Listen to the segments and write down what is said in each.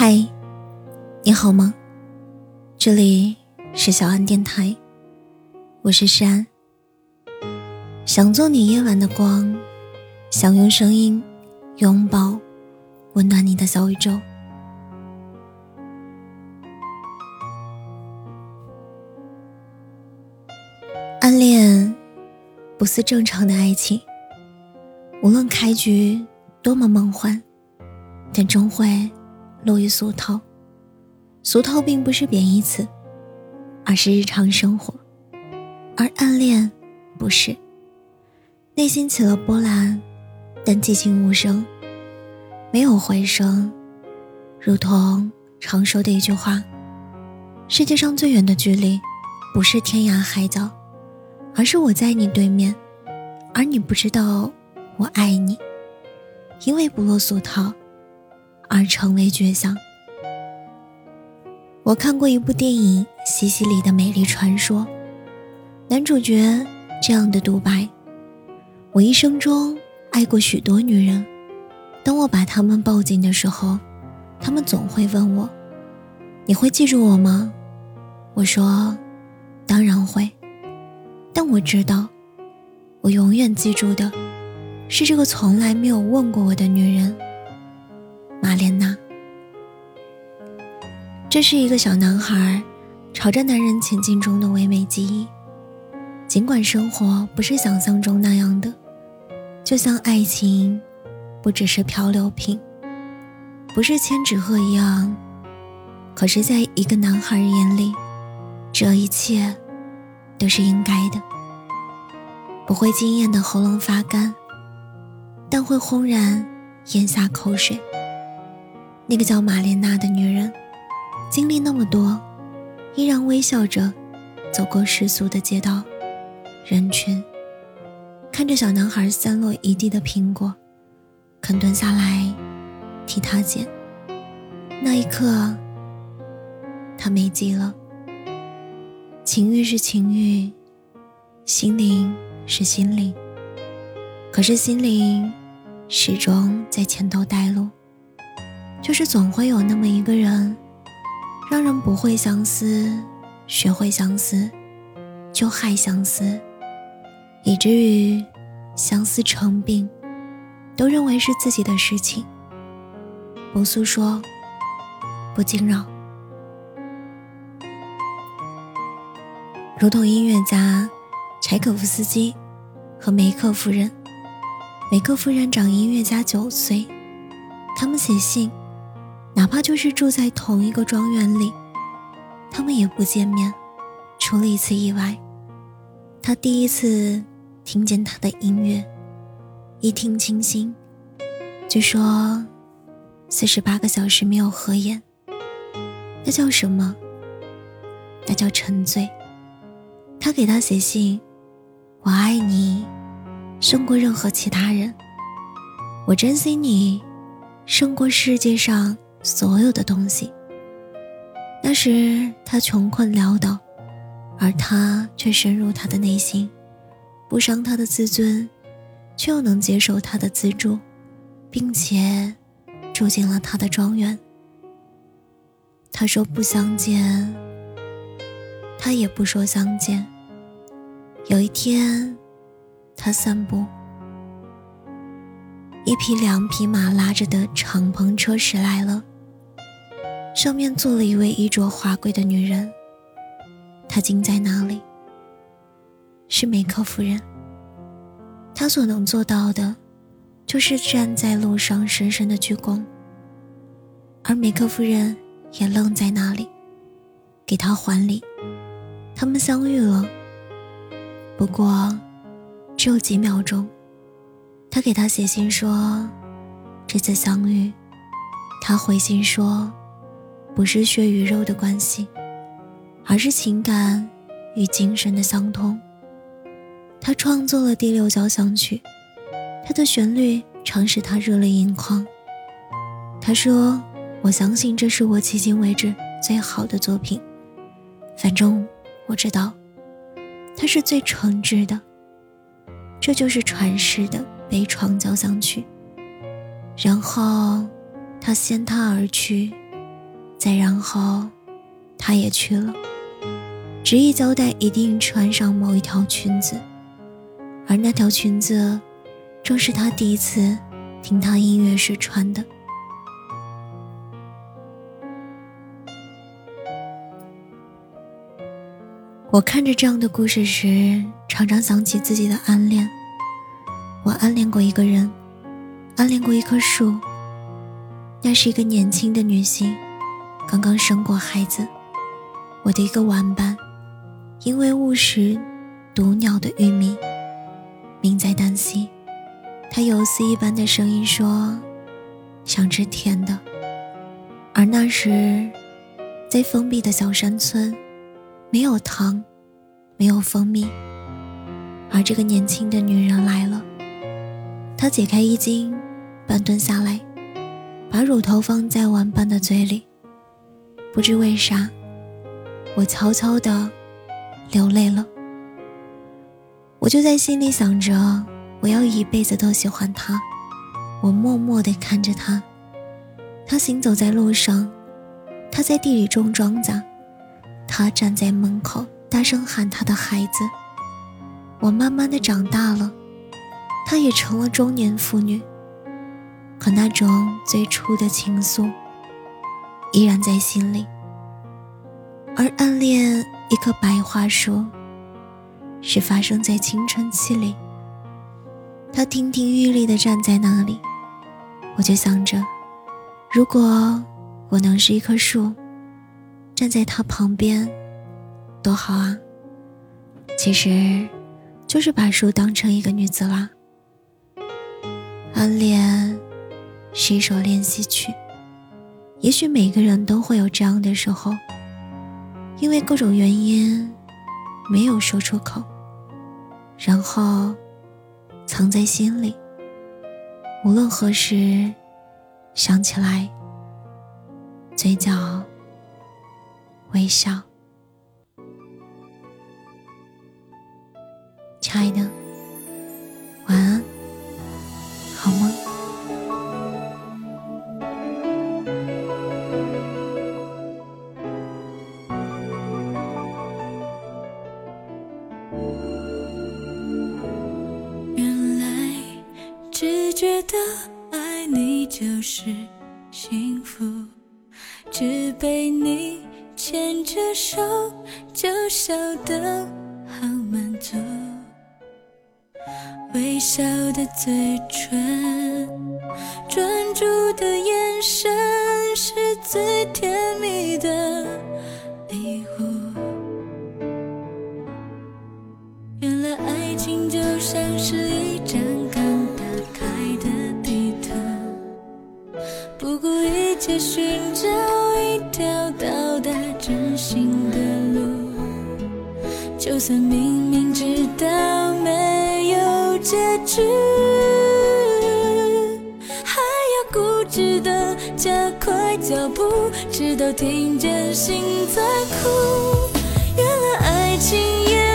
嗨，你好吗？这里是小安电台，我是诗想做你夜晚的光，想用声音拥抱温暖你的小宇宙。暗恋不是正常的爱情，无论开局多么梦幻，但终会。落于俗套，俗套并不是贬义词，而是日常生活；而暗恋不是。内心起了波澜，但寂静无声，没有回声，如同常说的一句话：世界上最远的距离，不是天涯海角，而是我在你对面，而你不知道我爱你，因为不落俗套。而成为绝响。我看过一部电影《西西里的美丽传说》，男主角这样的独白：“我一生中爱过许多女人，当我把她们抱紧的时候，她们总会问我：‘你会记住我吗？’我说：‘当然会。’但我知道，我永远记住的，是这个从来没有问过我的女人。”玛莲娜，这是一个小男孩朝着男人前进中的唯美记忆。尽管生活不是想象中那样的，就像爱情不只是漂流瓶，不是千纸鹤一样。可是，在一个男孩眼里，这一切都是应该的。不会惊艳的喉咙发干，但会轰然咽下口水。那个叫玛莲娜的女人，经历那么多，依然微笑着走过世俗的街道、人群，看着小男孩散落一地的苹果，肯蹲下来替他捡。那一刻，他没记了。情欲是情欲，心灵是心灵，可是心灵始终在前头带路。就是总会有那么一个人，让人不会相思，学会相思，就害相思，以至于相思成病，都认为是自己的事情，不诉说，不惊扰。如同音乐家柴可夫斯基和梅克夫人，梅克夫人长音乐家九岁，他们写信。哪怕就是住在同一个庄园里，他们也不见面。除了一次意外，他第一次听见他的音乐，一听清心。据说，四十八个小时没有合眼，那叫什么？那叫沉醉。他给他写信：“我爱你，胜过任何其他人。我珍惜你，胜过世界上。”所有的东西。那时他穷困潦倒，而他却深入他的内心，不伤他的自尊，却又能接受他的资助，并且住进了他的庄园。他说不相见，他也不说相见。有一天，他散步。一匹两匹马拉着的敞篷车驶来了，上面坐了一位衣着华贵的女人。她惊在哪里，是梅克夫人。她所能做到的，就是站在路上深深的鞠躬。而梅克夫人也愣在那里，给他还礼。他们相遇了，不过只有几秒钟。他给他写信说：“这次相遇。”他回信说：“不是血与肉的关系，而是情感与精神的相通。”他创作了第六交响曲，他的旋律常使他热泪盈眶。他说：“我相信这是我迄今为止最好的作品。反正我知道，他是最诚挚的。这就是传世的。”悲怆交响曲，然后他掀他而去，再然后，他也去了，执意交代一定穿上某一条裙子，而那条裙子，正是他第一次听他音乐时穿的。我看着这样的故事时，常常想起自己的暗恋。我暗恋过一个人，暗恋过一棵树。那是一个年轻的女性，刚刚生过孩子。我的一个玩伴，因为误食毒鸟的玉米，命在旦夕。他游丝一般的声音说：“想吃甜的。”而那时，在封闭的小山村。没有糖，没有蜂蜜，而这个年轻的女人来了。她解开衣襟，半蹲下来，把乳头放在玩伴的嘴里。不知为啥，我悄悄地流泪了。我就在心里想着，我要一辈子都喜欢他。我默默地看着他，他行走在路上，他在地里种庄稼。他站在门口，大声喊他的孩子。我慢慢的长大了，他也成了中年妇女。可那种最初的情愫，依然在心里。而暗恋一棵白桦树，是发生在青春期里。他亭亭玉立的站在那里，我就想着，如果我能是一棵树。站在他旁边，多好啊！其实，就是把树当成一个女子啦。暗恋是一首练习曲，也许每个人都会有这样的时候，因为各种原因没有说出口，然后藏在心里。无论何时想起来，嘴角。微笑，亲爱的，觉得爱你就是幸福，只被你。牵着手就笑得好满足，微笑的嘴唇，专注的眼神，是最甜蜜的礼物。原来爱情就像是一张寻找一条到达真心的路。就算明明知道没有结局，还要固执的加快脚步，直到听见心在哭。原来爱情。也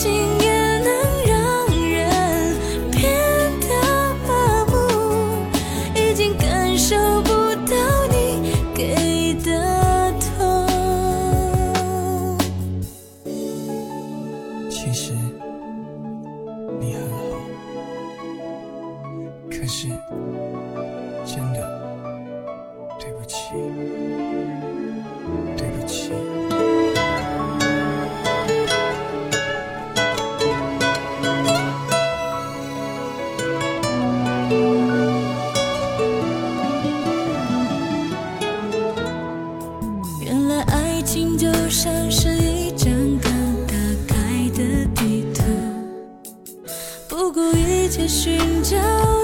心。寻找。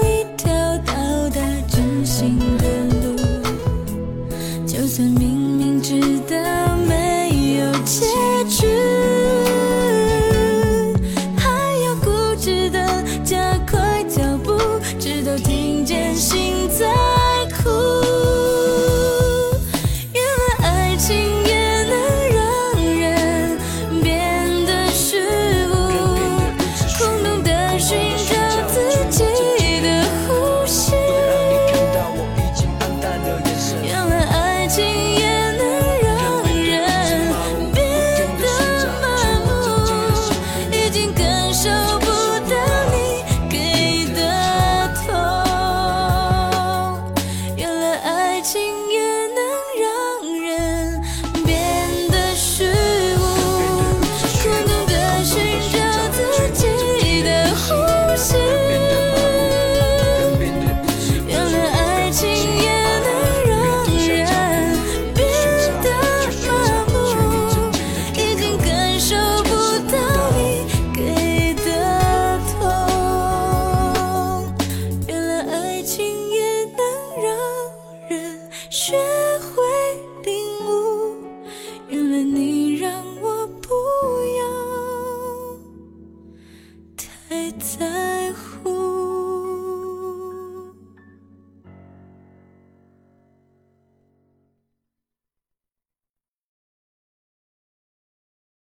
学会